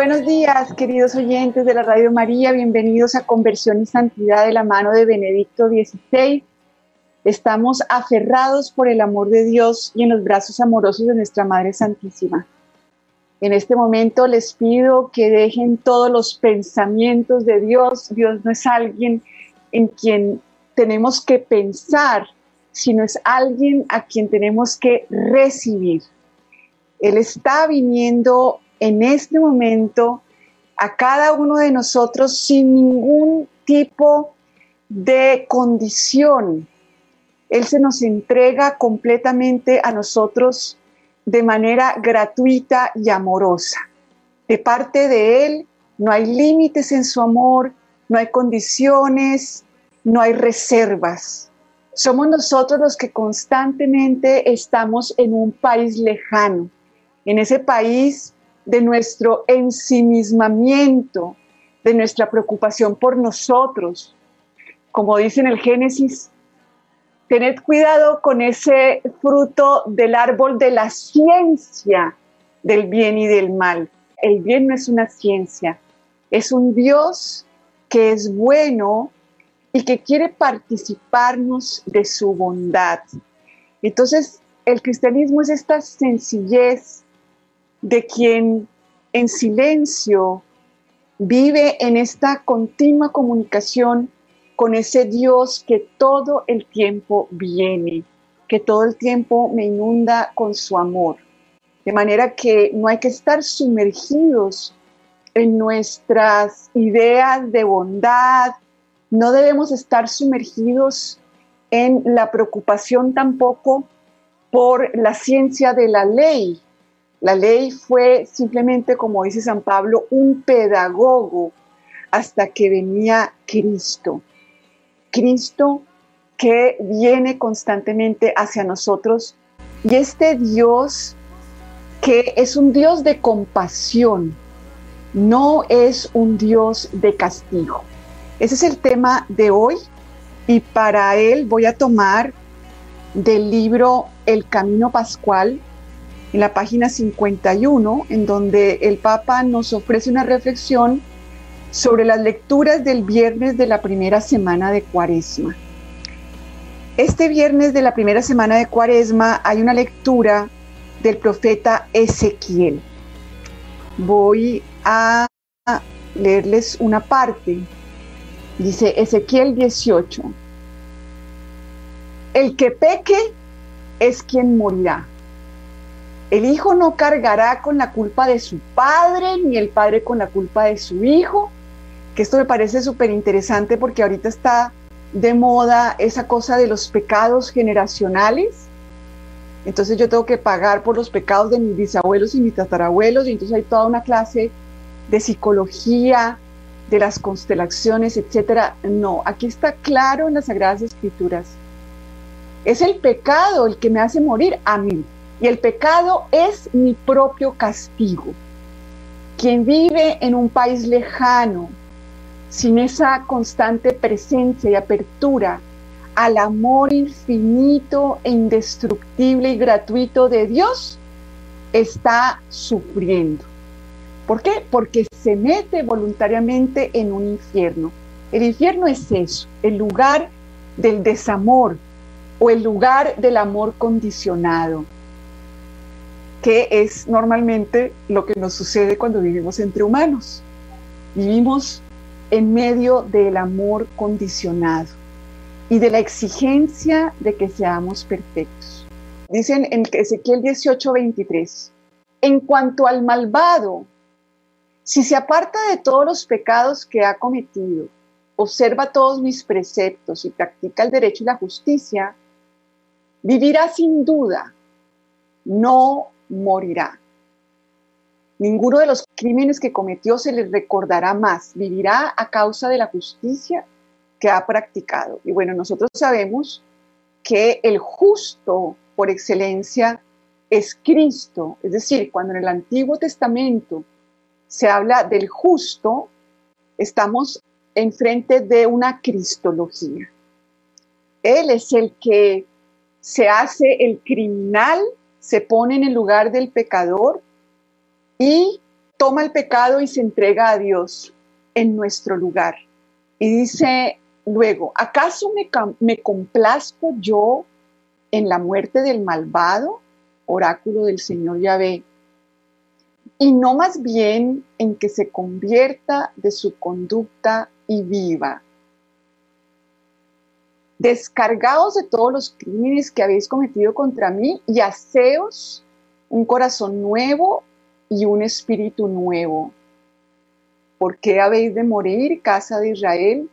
Buenos días, queridos oyentes de la Radio María, bienvenidos a Conversión y Santidad de la mano de Benedicto XVI. Estamos aferrados por el amor de Dios y en los brazos amorosos de nuestra Madre Santísima. En este momento les pido que dejen todos los pensamientos de Dios. Dios no es alguien en quien tenemos que pensar, sino es alguien a quien tenemos que recibir. Él está viniendo en este momento a cada uno de nosotros sin ningún tipo de condición. Él se nos entrega completamente a nosotros de manera gratuita y amorosa. De parte de Él no hay límites en su amor, no hay condiciones, no hay reservas. Somos nosotros los que constantemente estamos en un país lejano, en ese país de nuestro ensimismamiento, de nuestra preocupación por nosotros. Como dice en el Génesis, tened cuidado con ese fruto del árbol de la ciencia del bien y del mal. El bien no es una ciencia, es un Dios que es bueno y que quiere participarnos de su bondad. Entonces, el cristianismo es esta sencillez de quien en silencio vive en esta continua comunicación con ese Dios que todo el tiempo viene, que todo el tiempo me inunda con su amor. De manera que no hay que estar sumergidos en nuestras ideas de bondad, no debemos estar sumergidos en la preocupación tampoco por la ciencia de la ley, la ley fue simplemente, como dice San Pablo, un pedagogo hasta que venía Cristo. Cristo que viene constantemente hacia nosotros y este Dios que es un Dios de compasión, no es un Dios de castigo. Ese es el tema de hoy y para él voy a tomar del libro El Camino Pascual en la página 51, en donde el Papa nos ofrece una reflexión sobre las lecturas del viernes de la primera semana de Cuaresma. Este viernes de la primera semana de Cuaresma hay una lectura del profeta Ezequiel. Voy a leerles una parte. Dice Ezequiel 18. El que peque es quien morirá. El hijo no cargará con la culpa de su padre, ni el padre con la culpa de su hijo, que esto me parece súper interesante porque ahorita está de moda esa cosa de los pecados generacionales. Entonces yo tengo que pagar por los pecados de mis bisabuelos y mis tatarabuelos, y entonces hay toda una clase de psicología, de las constelaciones, etcétera. No, aquí está claro en las Sagradas Escrituras. Es el pecado el que me hace morir a mí. Y el pecado es mi propio castigo. Quien vive en un país lejano, sin esa constante presencia y apertura al amor infinito e indestructible y gratuito de Dios, está sufriendo. ¿Por qué? Porque se mete voluntariamente en un infierno. El infierno es eso, el lugar del desamor o el lugar del amor condicionado que es normalmente lo que nos sucede cuando vivimos entre humanos. Vivimos en medio del amor condicionado y de la exigencia de que seamos perfectos. Dicen en Ezequiel 18:23, en cuanto al malvado, si se aparta de todos los pecados que ha cometido, observa todos mis preceptos y practica el derecho y la justicia, vivirá sin duda, no morirá. Ninguno de los crímenes que cometió se le recordará más, vivirá a causa de la justicia que ha practicado. Y bueno, nosotros sabemos que el justo por excelencia es Cristo, es decir, cuando en el Antiguo Testamento se habla del justo, estamos enfrente de una cristología. Él es el que se hace el criminal se pone en el lugar del pecador y toma el pecado y se entrega a Dios en nuestro lugar. Y dice luego, ¿acaso me, complazco yo en la muerte del malvado? Oráculo del Señor Yahvé y no más bien en que se convierta de su conducta y viva. Descargaos de todos los crímenes que habéis cometido contra mí y haceos un corazón nuevo y un espíritu nuevo. ¿Por qué habéis de morir, casa de Israel?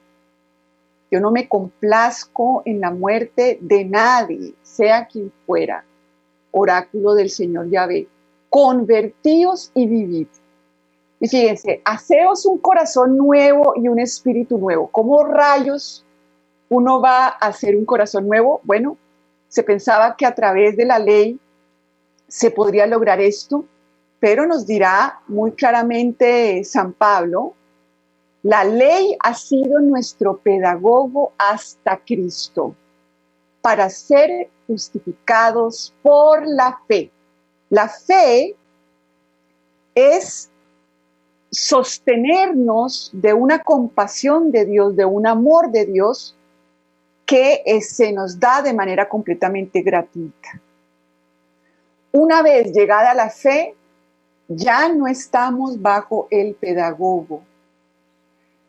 Yo no me complazco en la muerte de nadie, sea quien fuera. Oráculo del Señor Yahvé convertíos y vivid. Y fíjense, haceos un corazón nuevo y un espíritu nuevo. ¿Cómo rayos uno va a hacer un corazón nuevo? Bueno, se pensaba que a través de la ley se podría lograr esto, pero nos dirá muy claramente San Pablo, la ley ha sido nuestro pedagogo hasta Cristo para ser justificados por la fe. La fe es sostenernos de una compasión de Dios, de un amor de Dios que se nos da de manera completamente gratuita. Una vez llegada la fe, ya no estamos bajo el pedagogo,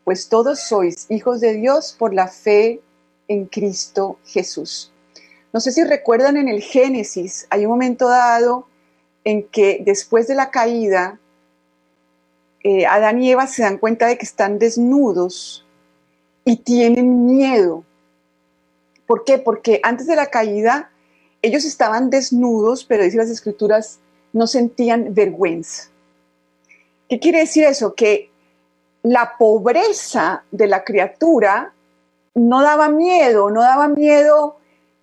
pues todos sois hijos de Dios por la fe en Cristo Jesús. No sé si recuerdan en el Génesis, hay un momento dado en que después de la caída, eh, Adán y Eva se dan cuenta de que están desnudos y tienen miedo. ¿Por qué? Porque antes de la caída ellos estaban desnudos, pero dice las escrituras, no sentían vergüenza. ¿Qué quiere decir eso? Que la pobreza de la criatura no daba miedo, no daba miedo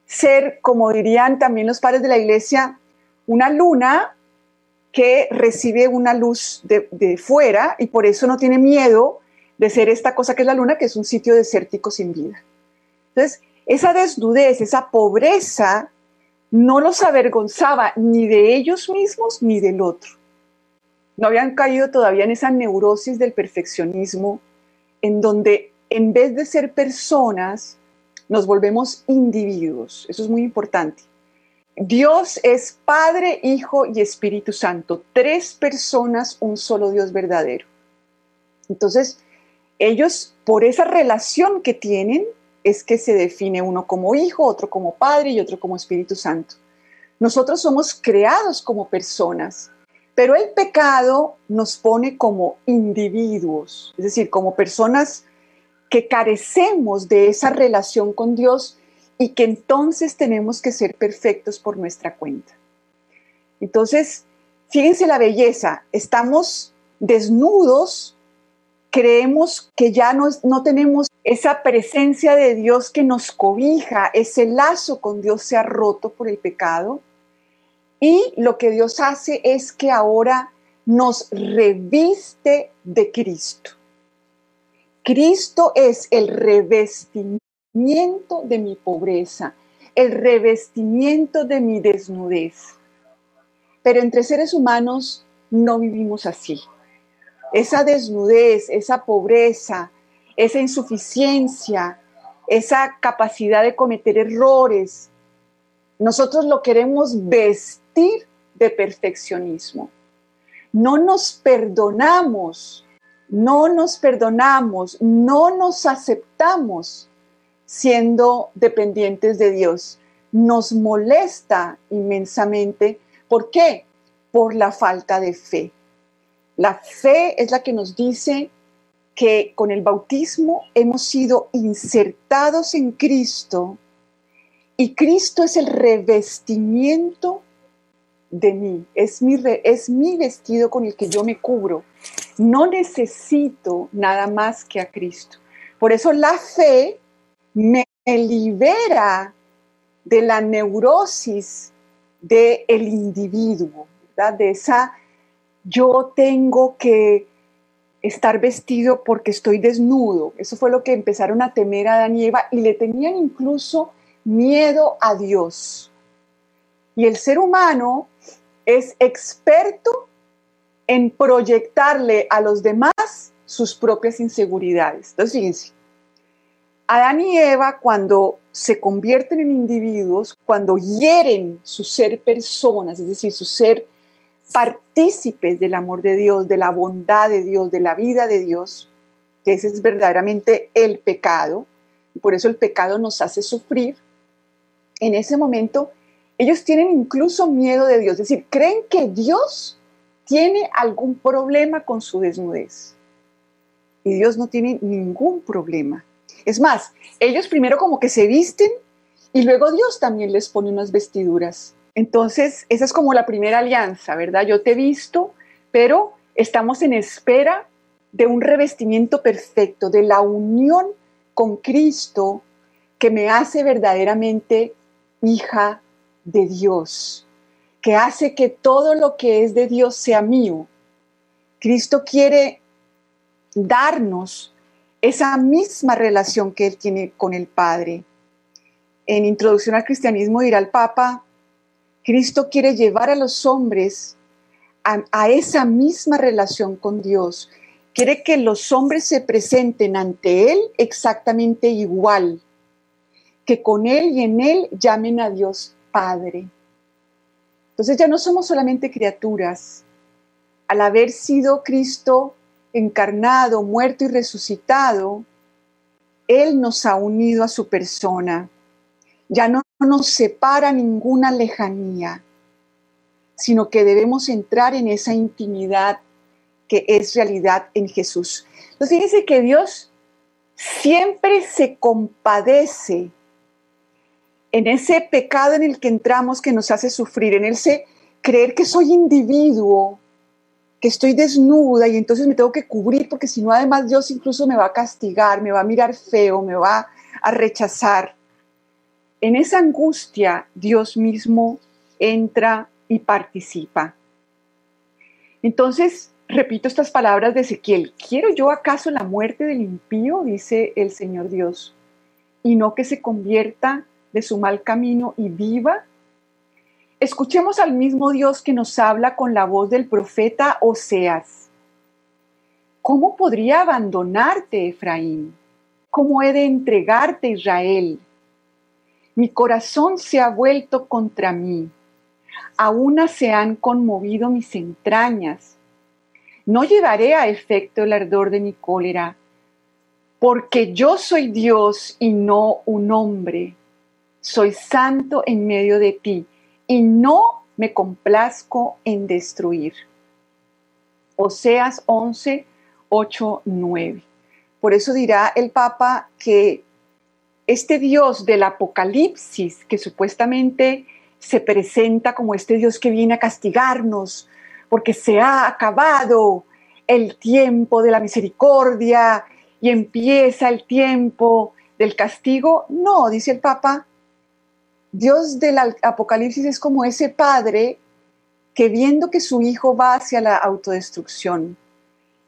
ser, como dirían también los padres de la iglesia, una luna que recibe una luz de, fuera y por eso no tiene miedo de ser esta cosa que es la luna, que es un sitio desértico sin vida. Entonces, esa desnudez, esa pobreza, no los avergonzaba ni de ellos mismos ni del otro. No habían caído todavía en esa neurosis del perfeccionismo, en donde en vez de ser personas, nos volvemos individuos. Eso es muy importante. Dios es Padre, Hijo y Espíritu Santo, tres personas, un solo Dios verdadero. Entonces, ellos, por esa relación que tienen, es que se define uno como hijo, otro como Padre y otro como Espíritu Santo. Nosotros somos creados como personas, pero el pecado nos pone como individuos, es decir, como personas que carecemos de esa relación con Dios y que entonces tenemos que ser perfectos por nuestra cuenta. Entonces, fíjense la belleza, estamos desnudos, creemos que ya no, no tenemos esa presencia de Dios que nos cobija, ese lazo con Dios se ha roto por el pecado. Y lo que Dios hace es que ahora nos reviste de Cristo. Cristo es el revestimiento de mi pobreza, el revestimiento de mi desnudez. Pero entre seres humanos no vivimos así. Esa desnudez, esa pobreza, esa insuficiencia, esa capacidad de cometer errores, nosotros lo queremos vestir de perfeccionismo. No nos perdonamos, no nos perdonamos, no nos aceptamos siendo dependientes de Dios. Nos molesta inmensamente. ¿Por qué? Por la falta de fe. La fe es la que nos dice que con el bautismo hemos sido insertados en Cristo y Cristo es el revestimiento de mí, es mi, es mi vestido con el que yo me cubro. No necesito nada más que a Cristo. Por eso la fe me libera de la neurosis del individuo, de esa yo tengo que estar vestido porque estoy desnudo. Eso fue lo que empezaron a temer a Adán y Eva y le tenían incluso miedo a Dios. Y el ser humano es experto en proyectarle a los demás sus propias inseguridades. Entonces, fíjense, Adán y Eva cuando se convierten en individuos, cuando hieren su ser personas, es decir, su ser partícipes del amor de Dios, de la bondad de Dios, de la vida de Dios, que ese es verdaderamente el pecado, y por eso el pecado nos hace sufrir, en ese momento ellos tienen incluso miedo de Dios, es decir, creen que Dios tiene algún problema con su desnudez. Y Dios no tiene ningún problema. Es más, ellos primero como que se visten y luego Dios también les pone unas vestiduras. Entonces, esa es como la primera alianza, ¿verdad? Yo te he visto, pero estamos en espera de un revestimiento perfecto, de la unión con Cristo que me hace verdaderamente hija de Dios, que hace que todo lo que es de Dios sea mío. Cristo quiere darnos esa misma relación que Él tiene con el Padre. En Introducción al Cristianismo dirá el Papa, Cristo quiere llevar a los hombres a, esa misma relación con Dios. Quiere que los hombres se presenten ante Él exactamente igual, que con Él y en Él llamen a Dios Padre. Entonces ya no somos solamente criaturas. Al haber sido Cristo encarnado, muerto y resucitado, Él nos ha unido a su persona. Ya no nos separa ninguna lejanía, sino que debemos entrar en esa intimidad que es realidad en Jesús. Entonces dice que Dios siempre se compadece en ese pecado en el que entramos que nos hace sufrir, en ese creer que soy individuo, que estoy desnuda y entonces me tengo que cubrir porque si no además Dios incluso me va a castigar, me va a mirar feo, me va a rechazar. En esa angustia Dios mismo entra y participa. Entonces, repito estas palabras de Ezequiel, ¿quiero yo acaso la muerte del impío? dice el Señor Dios, y no que se convierta de su mal camino y viva Escuchemos al mismo Dios que nos habla con la voz del profeta Oseas. ¿Cómo podría abandonarte, Efraín? ¿Cómo he de entregarte, Israel? Mi corazón se ha vuelto contra mí. Aún se han conmovido mis entrañas. No llevaré a efecto el ardor de mi cólera, porque yo soy Dios y no un hombre. Soy santo en medio de ti y no me complazco en destruir. Oseas 11, 8, 9. Por eso dirá el Papa que este Dios del Apocalipsis, que supuestamente se presenta como este Dios que viene a castigarnos, porque se ha acabado el tiempo de la misericordia y empieza el tiempo del castigo. No, dice el Papa, Dios del Apocalipsis es como ese padre que viendo que su hijo va hacia la autodestrucción,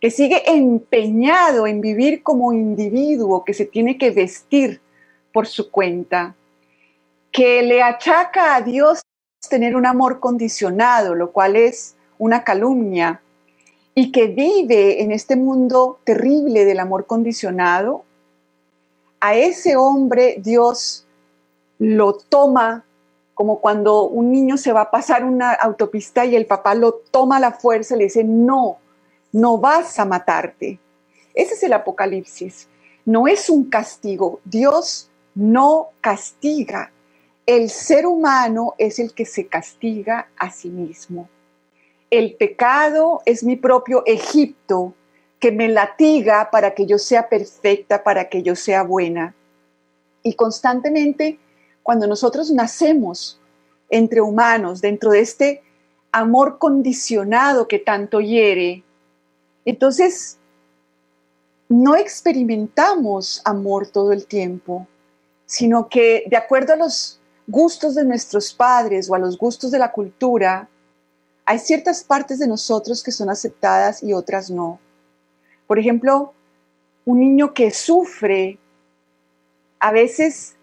que sigue empeñado en vivir como individuo, que se tiene que vestir por su cuenta, que le achaca a Dios tener un amor condicionado, lo cual es una calumnia, y que vive en este mundo terrible del amor condicionado, a ese hombre Dios lo toma como cuando un niño se va a pasar una autopista y el papá lo toma a la fuerza y le dice, no, no vas a matarte. Ese es el apocalipsis. No es un castigo. Dios no castiga. El ser humano es el que se castiga a sí mismo. El pecado es mi propio Egipto que me latiga para que yo sea perfecta, para que yo sea buena. Y constantemente cuando nosotros nacemos entre humanos, dentro de este amor condicionado que tanto hiere, entonces no experimentamos amor todo el tiempo, sino que de acuerdo a los gustos de nuestros padres o a los gustos de la cultura, hay ciertas partes de nosotros que son aceptadas y otras no. Por ejemplo, un niño que sufre a veces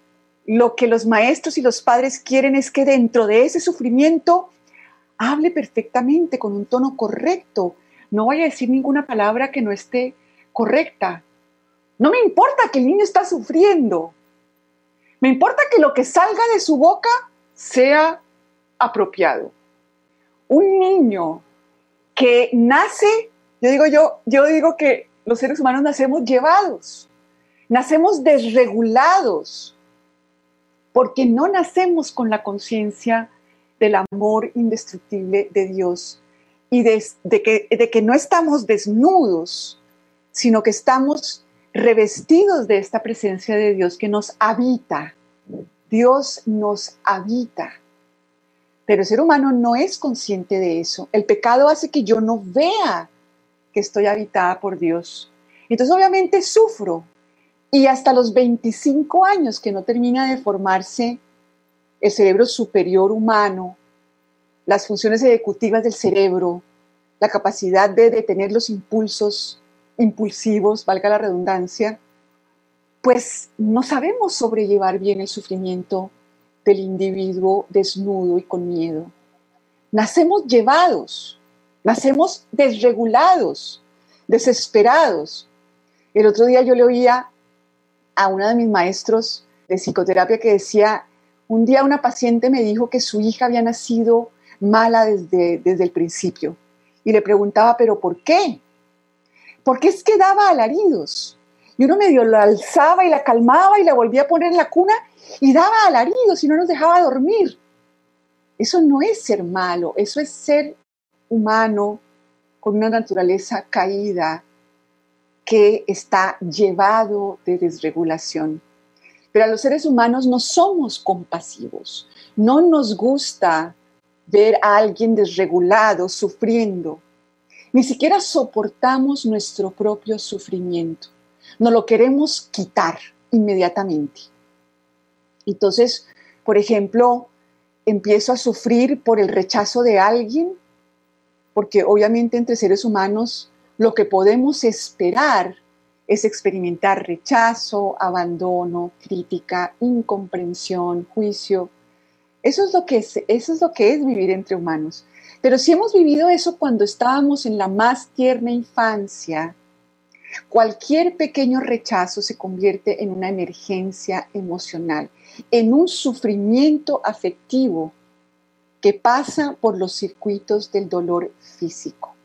lo que los maestros y los padres quieren es que dentro de ese sufrimiento hable perfectamente, con un tono correcto, no voy a decir ninguna palabra que no esté correcta. No me importa que el niño está sufriendo. Me importa que lo que salga de su boca sea apropiado. Un niño que nace, yo digo yo, yo digo que los seres humanos nacemos llevados, nacemos desregulados, porque no nacemos con la conciencia del amor indestructible de Dios y de, que, de que no estamos desnudos, sino que estamos revestidos de esta presencia de Dios que nos habita. Dios nos habita. Pero el ser humano no es consciente de eso. El pecado hace que yo no vea que estoy habitada por Dios. Entonces obviamente sufro. Y hasta los 25 años que no termina de formarse el cerebro superior humano, las funciones ejecutivas del cerebro, la capacidad de detener los impulsos impulsivos, valga la redundancia, pues no sabemos sobrellevar bien el sufrimiento del individuo desnudo y con miedo. Nacemos llevados, nacemos desregulados, desesperados. El otro día yo le oía a uno de mis maestros de psicoterapia que decía, un día una paciente me dijo que su hija había nacido mala desde, desde el principio y le preguntaba, pero ¿por qué? Porque es que daba alaridos. Y uno medio la alzaba y la calmaba y la volvía a poner en la cuna y daba alaridos y no nos dejaba dormir. Eso no es ser malo, eso es ser humano con una naturaleza caída que está llevado de desregulación. Pero a los seres humanos no somos compasivos, no nos gusta ver a alguien desregulado, sufriendo. Ni siquiera soportamos nuestro propio sufrimiento. No lo queremos quitar inmediatamente. Entonces, por ejemplo, empiezo a sufrir por el rechazo de alguien, porque obviamente entre seres humanos lo que podemos esperar es experimentar rechazo, abandono, crítica, incomprensión, juicio. Eso es lo que es, eso es, lo que es vivir entre humanos. Pero si hemos vivido eso cuando estábamos en la más tierna infancia, cualquier pequeño rechazo se convierte en una emergencia emocional en un sufrimiento afectivo que pasa por los circuitos del dolor físico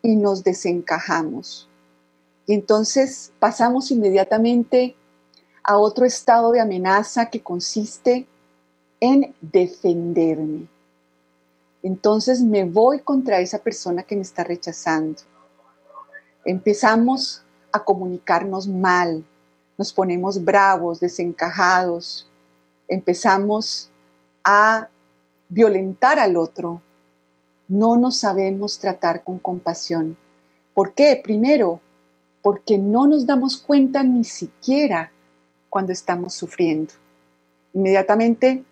y nos desencajamos. Y entonces pasamos inmediatamente a otro estado de amenaza que consiste en defenderme. Entonces me voy contra esa persona que me está rechazando. Empezamos a comunicarnos mal, nos ponemos bravos, desencajados, empezamos a violentar al otro, no nos sabemos tratar con compasión. ¿Por qué? Primero, porque no nos damos cuenta ni siquiera cuando estamos sufriendo. Inmediatamente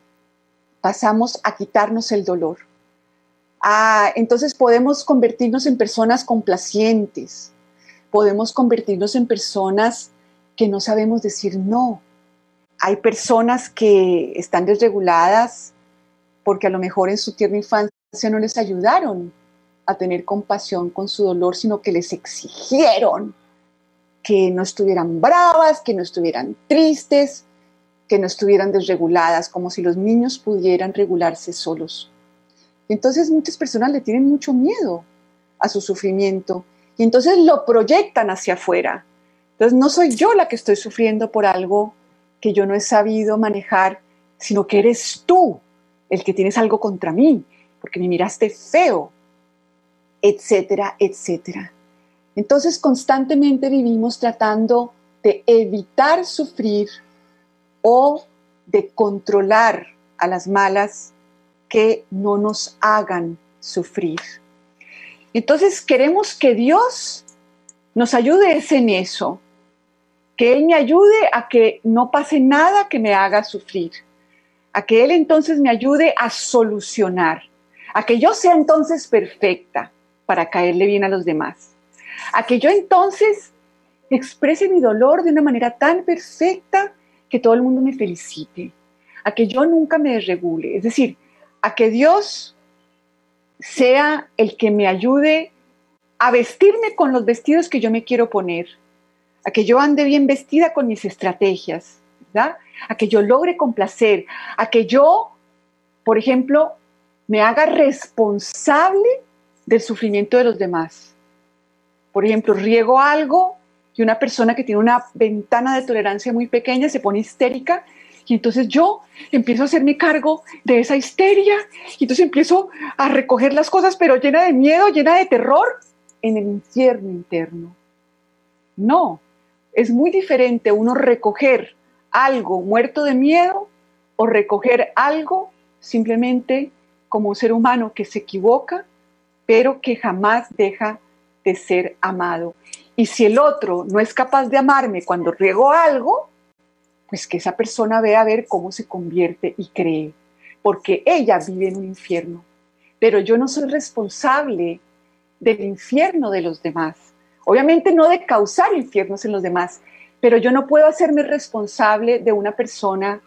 pasamos a quitarnos el dolor. Ah, entonces podemos convertirnos en personas complacientes, podemos convertirnos en personas que no sabemos decir no, hay personas que están desreguladas porque a lo mejor en su tierna infancia no les ayudaron a tener compasión con su dolor, sino que les exigieron que no estuvieran bravas, que no estuvieran tristes, que no estuvieran desreguladas, como si los niños pudieran regularse solos. Entonces muchas personas le tienen mucho miedo a su sufrimiento y entonces lo proyectan hacia afuera. Entonces no soy yo la que estoy sufriendo por algo que yo no he sabido manejar, sino que eres tú el que tienes algo contra mí, porque me miraste feo, etcétera, etcétera. Entonces constantemente vivimos tratando de evitar sufrir o de controlar a las malas que no nos hagan sufrir. Entonces queremos que Dios nos ayude en eso, que Él me ayude a que no pase nada que me haga sufrir, a que Él entonces me ayude a solucionar, a que yo sea entonces perfecta para caerle bien a los demás, a que yo entonces exprese mi dolor de una manera tan perfecta que todo el mundo me felicite, a que yo nunca me desregule, es decir, a que Dios sea el que me ayude a vestirme con los vestidos que yo me quiero poner, a que yo ande bien vestida con mis estrategias. A que yo logre complacer, a que yo, por ejemplo, me haga responsable del sufrimiento de los demás. Por ejemplo, riego algo y una persona que tiene una ventana de tolerancia muy pequeña se pone histérica y entonces yo empiezo a hacerme cargo de esa histeria y entonces empiezo a recoger las cosas pero llena de miedo, llena de terror en el infierno interno. No, es muy diferente uno recoger algo muerto de miedo o recoger algo simplemente como un ser humano que se equivoca, pero que jamás deja de ser amado. Y si el otro no es capaz de amarme cuando riego algo, pues que esa persona vea a ver cómo se convierte y cree, porque ella vive en un infierno. Pero yo no soy responsable del infierno de los demás. Obviamente no de causar infiernos en los demás, pero yo no puedo hacerme responsable de una persona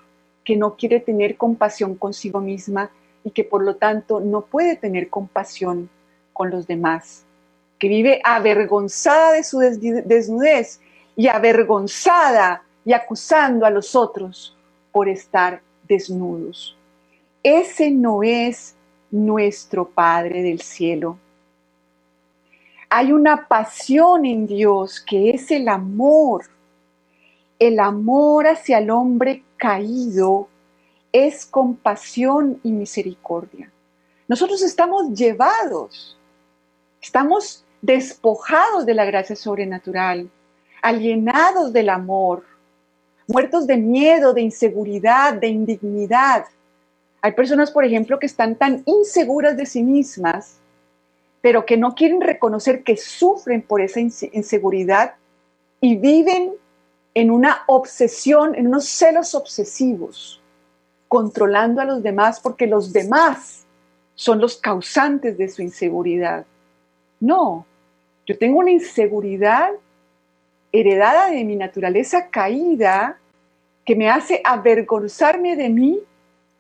que no quiere tener compasión consigo misma y que por lo tanto no puede tener compasión con los demás que vive avergonzada de su desnudez y avergonzada y acusando a los otros por estar desnudos. Ese no es nuestro Padre del cielo. Hay una pasión en Dios que es el amor. El amor hacia el hombre caído es compasión y misericordia. Nosotros estamos llevados, estamos despojados de la gracia sobrenatural, alienados del amor, muertos de miedo, de inseguridad, de indignidad. Hay personas, por ejemplo, que están tan inseguras de sí mismas, pero que no quieren reconocer que sufren por esa inseguridad y viven en una obsesión, en unos celos obsesivos, controlando a los demás porque los demás son los causantes de su inseguridad. No, yo tengo una inseguridad heredada de mi naturaleza caída que me hace avergonzarme de mí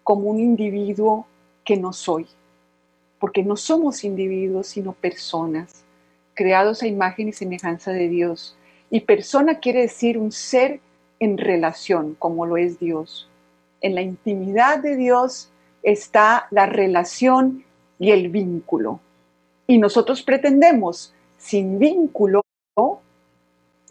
como un individuo que no soy. Porque no somos individuos, sino personas, creados a imagen y semejanza de Dios. Y persona quiere decir un ser en relación, como lo es Dios. En la intimidad de Dios está la relación y el vínculo. Y nosotros pretendemos, sin vínculo,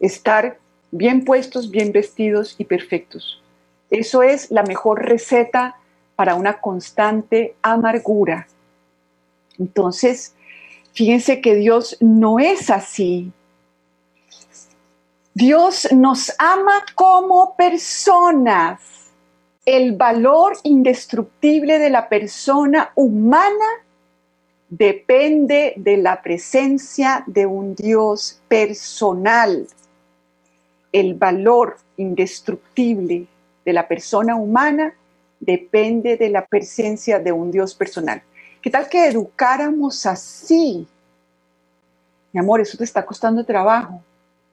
estar bien puestos, bien vestidos y perfectos. Eso es la mejor receta para una constante amargura. Entonces, fíjense que Dios no es así. Dios nos ama como personas. El valor indestructible de la persona humana depende de la presencia de un Dios personal. El valor indestructible de la persona humana depende de la presencia de un Dios personal. ¿Qué tal que educáramos así? Mi amor, eso te está costando trabajo.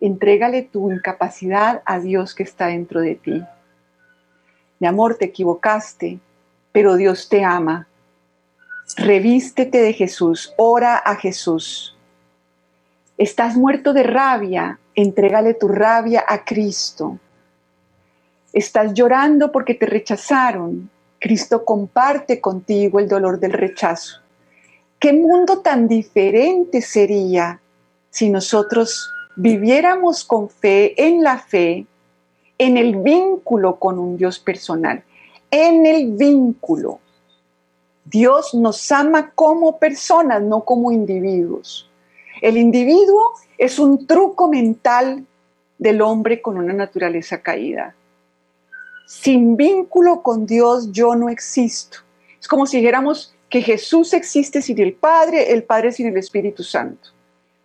Entrégale tu incapacidad a Dios que está dentro de ti. Mi amor, te equivocaste, pero Dios te ama Revístete de Jesús, ora a Jesús. Estás muerto de rabia, entrégale tu rabia a Cristo. Estás llorando porque te rechazaron. Cristo comparte contigo el dolor del rechazo. ¿Qué mundo tan diferente sería si nosotros viviéramos con fe en la fe, en el vínculo con un Dios personal, en el vínculo? Dios nos ama como personas, no como individuos. El individuo es un truco mental del hombre con una naturaleza caída. Sin vínculo con Dios yo no existo. Es como si dijéramos que Jesús existe sin el Padre, el Padre sin el Espíritu Santo.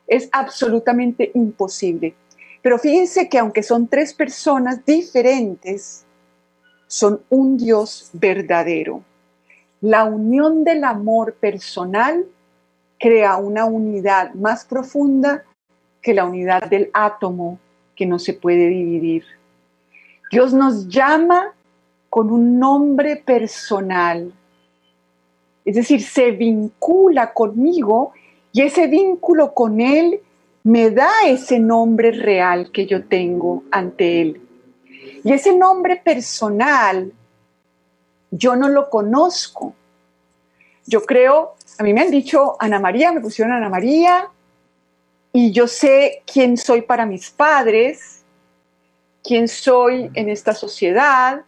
Es absolutamente imposible. Pero fíjense que aunque son tres personas diferentes, son un Dios verdadero. La unión del amor personal crea una unidad más profunda que la unidad del átomo que no se puede dividir. Dios nos llama con un nombre personal, es decir, se vincula conmigo Y ese vínculo con Él me da ese nombre real que yo tengo ante Él. Y ese nombre personal, yo no lo conozco. Yo creo, a mí me han dicho Ana María, me pusieron Ana María, y yo sé quién soy para mis padres, quién soy en esta sociedad,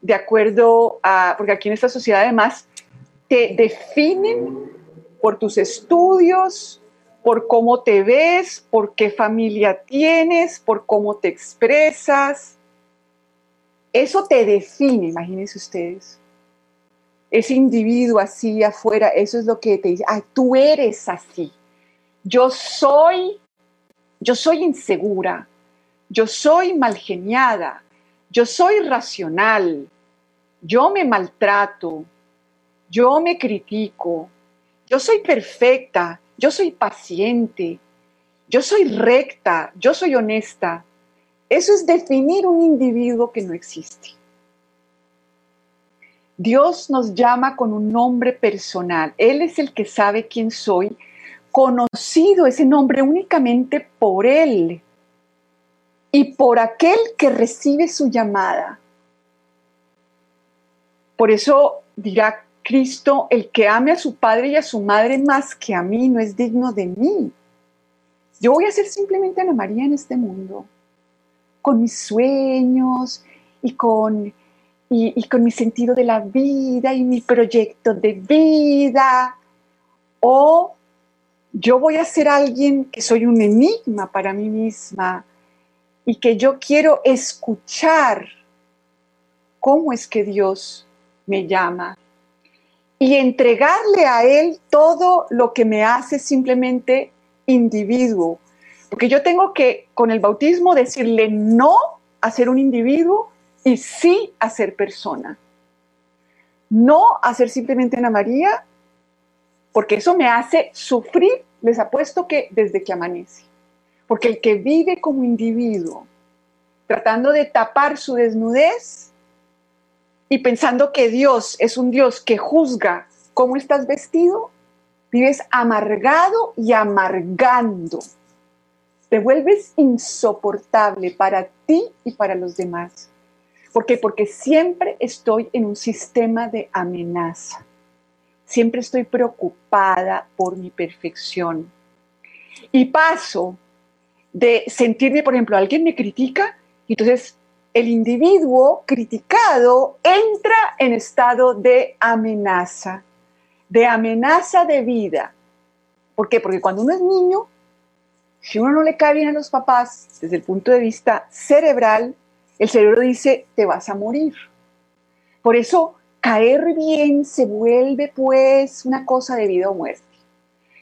de acuerdo a, porque aquí en esta sociedad además te definen por tus estudios, por cómo te ves, por qué familia tienes, por cómo te expresas. Eso te define, imagínense ustedes. Ese individuo así afuera, eso es lo que te dice, tú eres así. Yo soy, yo soy insegura, yo soy malgeniada, yo soy racional, yo me maltrato, yo me critico, yo soy perfecta, yo soy paciente, yo soy recta, yo soy honesta. Eso es definir un individuo que no existe. Dios nos llama con un nombre personal. Él es el que sabe quién soy, conocido ese nombre únicamente por Él y por aquel que recibe su llamada. Por eso dirá Cristo, el que ame a su padre y a su madre más que a mí no es digno de mí. Yo voy a ser simplemente Ana María en este mundo, con mis sueños y con, y, con mi sentido de la vida y mi proyecto de vida. O yo voy a ser alguien que soy un enigma para mí misma y que yo quiero escuchar cómo es que Dios me llama y entregarle a Él todo lo que me hace simplemente individuo. Porque yo tengo que, con el bautismo, decirle no a ser un individuo y sí a ser persona. No a ser simplemente Ana María, porque eso me hace sufrir, les apuesto que desde que amanece. Porque el que vive como individuo, tratando de tapar su desnudez, y pensando que Dios es un Dios que juzga cómo estás vestido, vives amargado y amargando. Te vuelves insoportable para ti y para los demás. ¿Por qué? Porque siempre estoy en un sistema de amenaza. Siempre estoy preocupada por mi perfección. Y paso de sentirme, por ejemplo, alguien me critica y entonces el individuo criticado entra en estado de amenaza, de amenaza de vida. ¿Por qué? Porque cuando uno es niño, si uno no le cae bien a los papás desde el punto de vista cerebral, el cerebro dice, te vas a morir. Por eso, caer bien se vuelve pues una cosa de vida o muerte.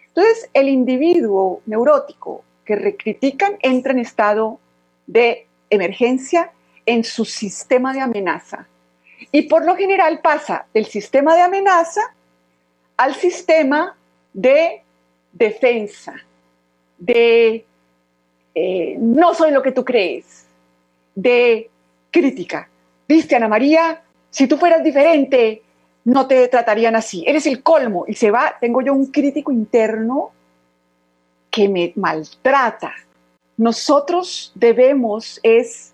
Entonces, el individuo neurótico que recritican entra en estado de emergencia en su sistema de amenaza. Y por lo general pasa del sistema de amenaza al sistema de defensa, de eh, no soy lo que tú crees, de crítica. Viste, Ana María, si tú fueras diferente, no te tratarían así. Eres el colmo. Y se va, tengo yo un crítico interno que me maltrata. Nosotros debemos es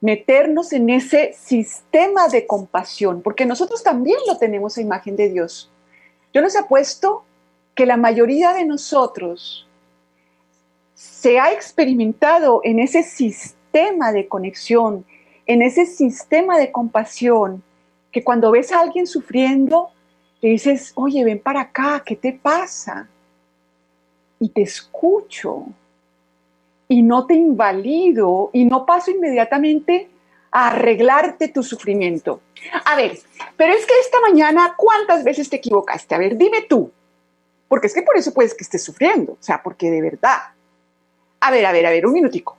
meternos en ese sistema de compasión, porque nosotros también lo tenemos a imagen de Dios. Yo les apuesto que la mayoría de nosotros se ha experimentado en ese sistema de conexión, en ese sistema de compasión, que cuando ves a alguien sufriendo, le dices, oye, ven para acá, ¿qué te pasa? Y te escucho y no te invalido y no paso inmediatamente a arreglarte tu sufrimiento. A ver, pero es que esta mañana, ¿cuántas veces te equivocaste? A ver, dime tú, porque es que por eso puedes que estés sufriendo, o sea, porque de verdad. A ver, a ver, a ver, un minutico.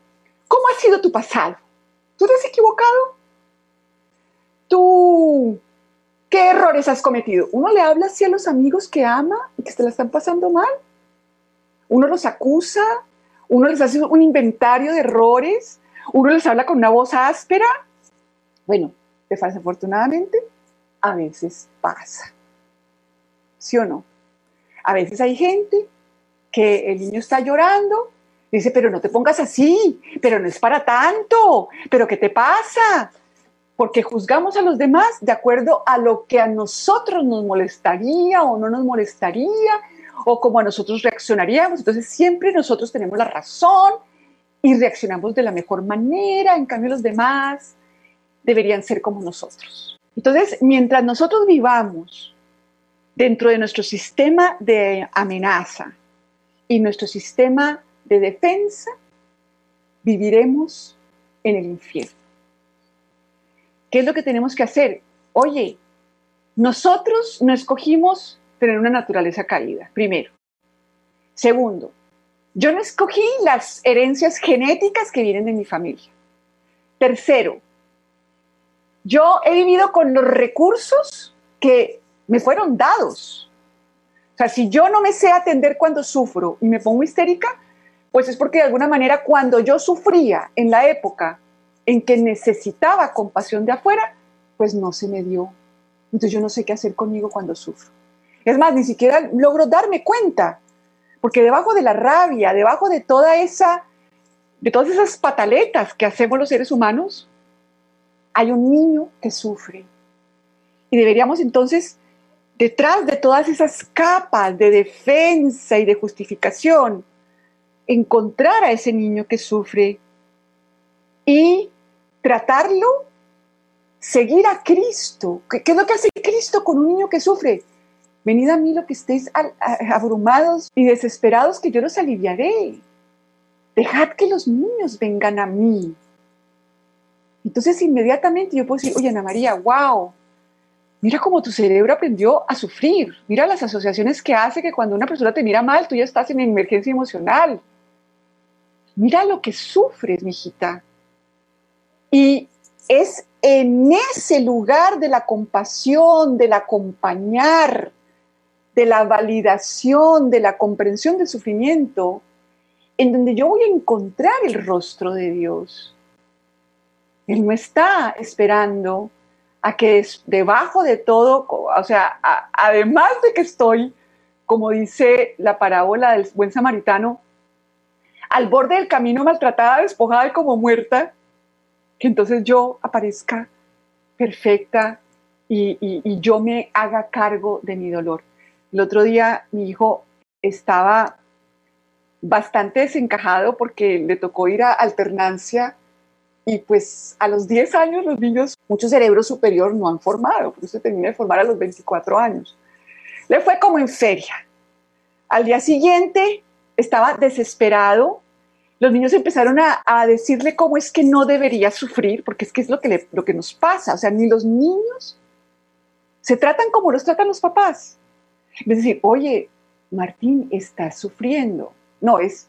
¿Cómo ha sido tu pasado? ¿Tú te has equivocado? ¿Tú qué errores has cometido? Uno le habla así a los amigos que ama y que se la están pasando mal. Uno los acusa, uno les hace un inventario de errores, uno les habla con una voz áspera. Bueno, desafortunadamente, a veces pasa. ¿Sí o no? A veces hay gente que el niño está llorando, dice, pero no te pongas así, pero no es para tanto, pero ¿qué te pasa? Porque juzgamos a los demás de acuerdo a lo que a nosotros nos molestaría o no nos molestaría o como a nosotros reaccionaríamos. Entonces siempre nosotros tenemos la razón y reaccionamos de la mejor manera, en cambio los demás deberían ser como nosotros. Entonces, mientras nosotros vivamos dentro de nuestro sistema de amenaza y nuestro sistema de defensa, viviremos en el infierno. ¿Qué es lo que tenemos que hacer? Oye, nosotros no escogimos tener una naturaleza caída, primero. Segundo, yo no escogí las herencias genéticas que vienen de mi familia. Tercero, yo he vivido con los recursos que me fueron dados. O sea, si yo no me sé atender cuando sufro y me pongo histérica, pues es porque de alguna manera cuando yo sufría en la época en que necesitaba compasión de afuera, pues no se me dio. Entonces yo no sé qué hacer conmigo cuando sufro. Es más, ni siquiera logro darme cuenta, porque debajo de la rabia, debajo de toda esa, de todas esas pataletas que hacemos los seres humanos, hay un niño que sufre. Y deberíamos entonces, detrás de todas esas capas de defensa y de justificación, encontrar a ese niño que sufre y tratarlo, seguir a Cristo. ¿Qué, es lo que hace Cristo con un niño que sufre? Venid a mí lo que estéis abrumados y desesperados, que yo los aliviaré. Dejad que los niños vengan a mí. Entonces inmediatamente yo puedo decir, oye Ana María, wow, mira cómo tu cerebro aprendió a sufrir. Mira las asociaciones que hace que cuando una persona te mira mal, tú ya estás en emergencia emocional. Mira lo que sufres, mijita. Y es en ese lugar de la compasión, del acompañar, de la validación, de la comprensión del sufrimiento, en donde yo voy a encontrar el rostro de Dios. Él no está esperando a que debajo de todo, o sea, además de que estoy, como dice la parábola del buen samaritano, al borde del camino maltratada, despojada y como muerta, que entonces yo aparezca perfecta y, yo me haga cargo de mi dolor. El otro día mi hijo estaba bastante desencajado porque le tocó ir a alternancia y pues a los 10 años los niños, mucho cerebro superior no han formado, por eso se termina de formar a los 24 años. Le fue como en feria. Al día siguiente estaba desesperado. Los niños empezaron a, decirle cómo es que no debería sufrir, porque es que es lo que, nos pasa. O sea, ni los niños se tratan como los tratan los papás. Es decir, oye, Martín, estás sufriendo. No, es,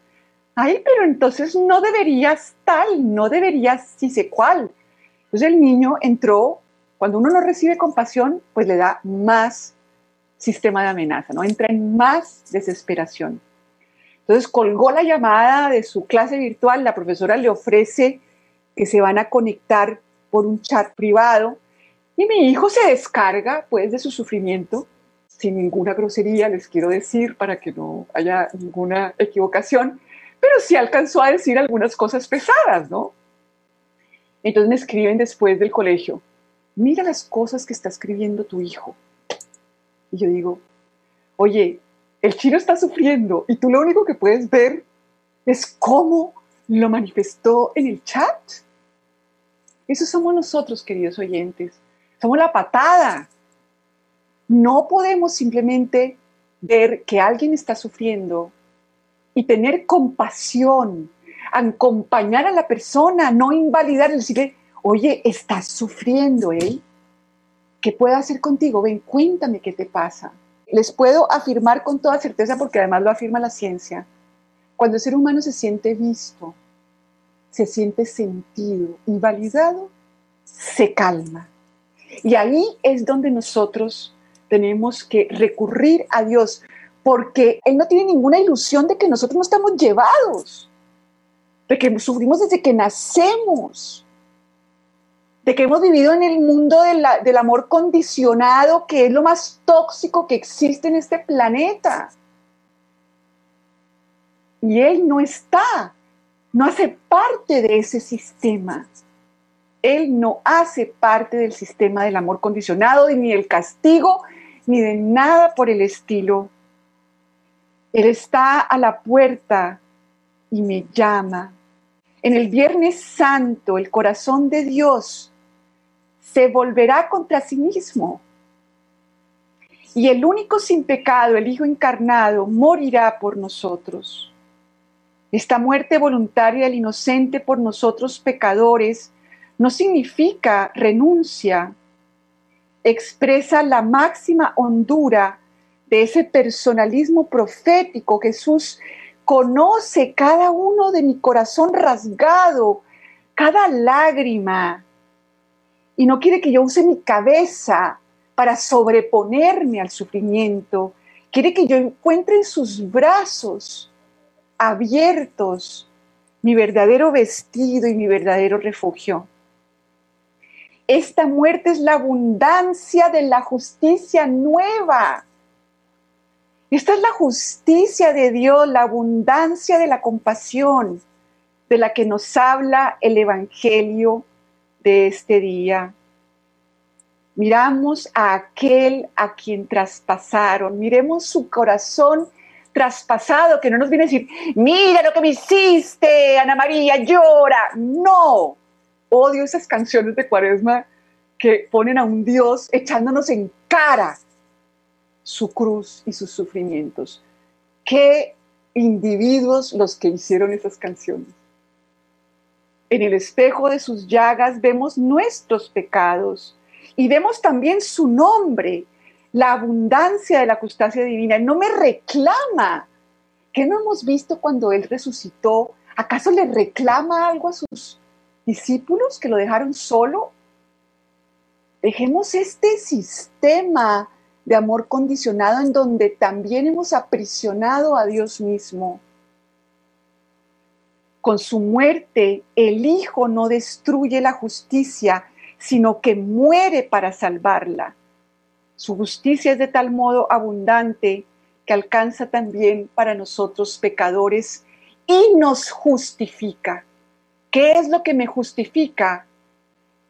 ay, pero entonces no deberías tal, no deberías si sé cuál. Entonces el niño entró, cuando uno no recibe compasión, pues le da más sistema de amenaza, ¿no? Entra en más desesperación. Entonces colgó la llamada de su clase virtual, la profesora le ofrece que se van a conectar por un chat privado. Y mi hijo se descarga pues de su sufrimiento. Sin ninguna grosería, les quiero decir, para que no haya ninguna equivocación, pero sí alcanzó a decir algunas cosas pesadas, ¿no? Entonces me escriben después del colegio, mira las cosas que está escribiendo tu hijo. Y yo digo, oye, el chino está sufriendo y tú lo único que puedes ver es cómo lo manifestó en el chat. Eso somos nosotros, queridos oyentes. Somos la patada no podemos simplemente ver que alguien está sufriendo y tener compasión, acompañar a la persona, no invalidar, decirle, oye, estás sufriendo, ¿eh? ¿Qué puedo hacer contigo? Ven, cuéntame qué te pasa. Les puedo afirmar con toda certeza, porque además lo afirma la ciencia, cuando el ser humano se siente visto, se siente sentido y validado, se calma. Y ahí es donde nosotros tenemos que recurrir a Dios, porque Él no tiene ninguna ilusión de que nosotros no estamos llevados, de que sufrimos desde que nacemos, que hemos vivido en el mundo del amor condicionado, que es lo más tóxico que existe en este planeta. Y Él no está, no hace parte de ese sistema. Él no hace parte del sistema del amor condicionado, ni del castigo, ni de nada por el estilo. Él está a la puerta y me llama. En el Viernes Santo, el corazón de Dios se volverá contra sí mismo. Y el único sin pecado, el Hijo encarnado, morirá por nosotros. Esta muerte voluntaria del inocente por nosotros pecadores no significa renuncia, expresa la máxima hondura de ese personalismo profético. Jesús conoce cada uno de mi corazón rasgado, cada lágrima, y no quiere que yo use mi cabeza para sobreponerme al sufrimiento. Quiere que yo encuentre en sus brazos abiertos mi verdadero vestido y mi verdadero refugio. Esta muerte es la abundancia de la justicia nueva. Esta es la justicia de Dios, la abundancia de la compasión de la que nos habla el Evangelio de este día. Miramos a aquel a quien traspasaron, miremos su corazón traspasado, que no nos viene a decir, mira lo que me hiciste, Ana María, llora. No, odio esas canciones de cuaresma que ponen a un Dios echándonos en cara su cruz y sus sufrimientos. Qué individuos los que hicieron esas canciones. En el espejo de sus llagas vemos nuestros pecados y vemos también su nombre, la abundancia de la justicia divina. no me reclama. ¿Qué no hemos visto cuando Él resucitó? ¿Acaso le reclama algo a sus discípulos que lo dejaron solo. Dejemos este sistema de amor condicionado en donde también hemos aprisionado a Dios mismo. Con su muerte, el Hijo no destruye la justicia, sino que muere para salvarla. Su justicia es de tal modo abundante que alcanza también para nosotros pecadores y nos justifica. ¿Qué es lo que me justifica?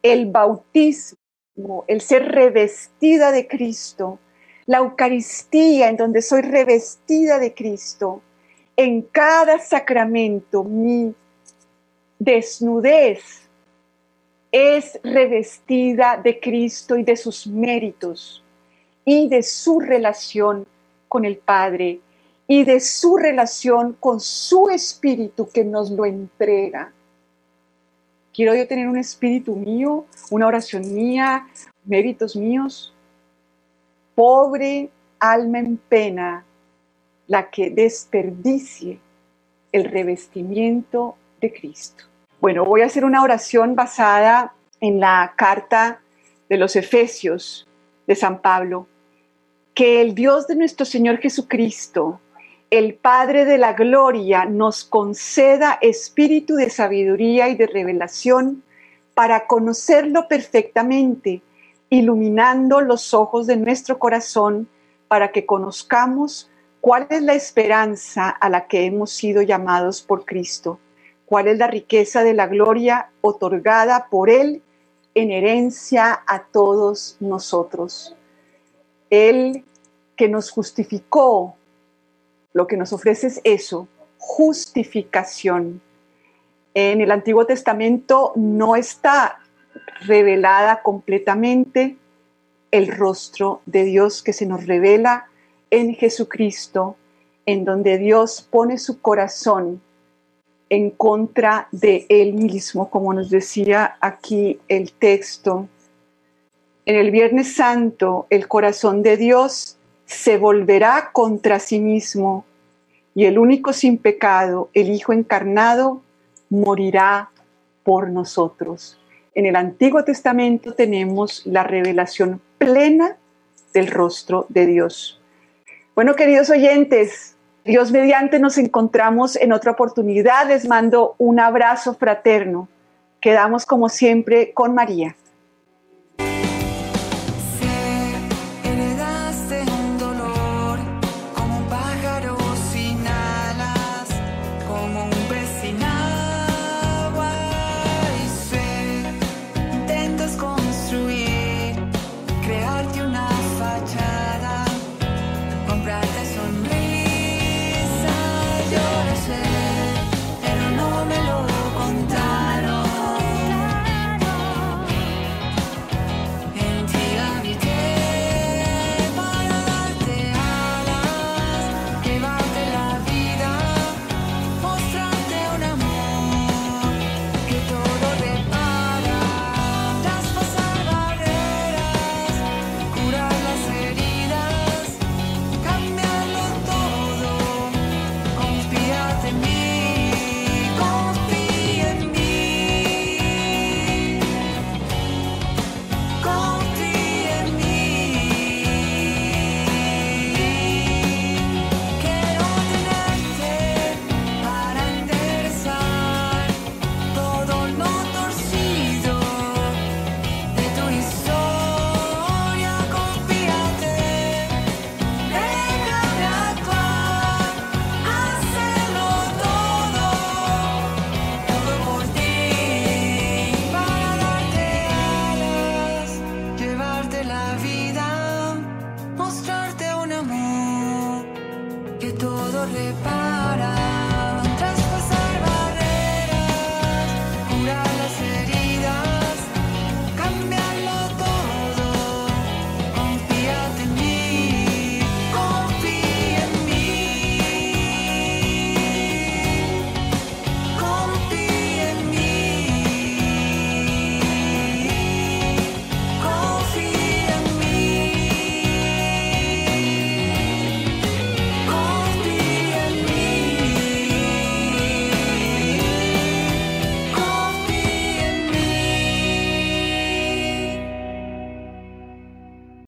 El bautismo, el ser revestida de Cristo, la Eucaristía en donde soy revestida de Cristo. En cada sacramento mi desnudez es revestida de Cristo y de sus méritos y de su relación con el Padre y de su relación con su Espíritu que nos lo entrega. Quiero yo tener un espíritu mío, una oración mía, méritos míos. Pobre alma en pena, la que desperdicie el revestimiento de Cristo. Bueno, voy a hacer una oración basada en la carta de los Efesios de San Pablo. Que el Dios de nuestro Señor Jesucristo, el Padre de la Gloria nos conceda espíritu de sabiduría y de revelación para conocerlo perfectamente, iluminando los ojos de nuestro corazón para que conozcamos cuál es la esperanza a la que hemos sido llamados por Cristo, cuál es la riqueza de la gloria otorgada por Él en herencia a todos nosotros. Él que nos justificó lo que nos ofrece es eso, justificación. En el Antiguo Testamento no está revelada completamente el rostro de Dios que se nos revela en Jesucristo, en donde Dios pone su corazón en contra de Él mismo, como nos decía aquí el texto. En el Viernes Santo, el corazón de Dios se volverá contra sí mismo y el único sin pecado, el Hijo encarnado, morirá por nosotros. En el Antiguo Testamento tenemos la revelación plena del rostro de Dios. Bueno, queridos oyentes, Dios mediante nos encontramos en otra oportunidad. Les mando un abrazo fraterno. Quedamos como siempre con María.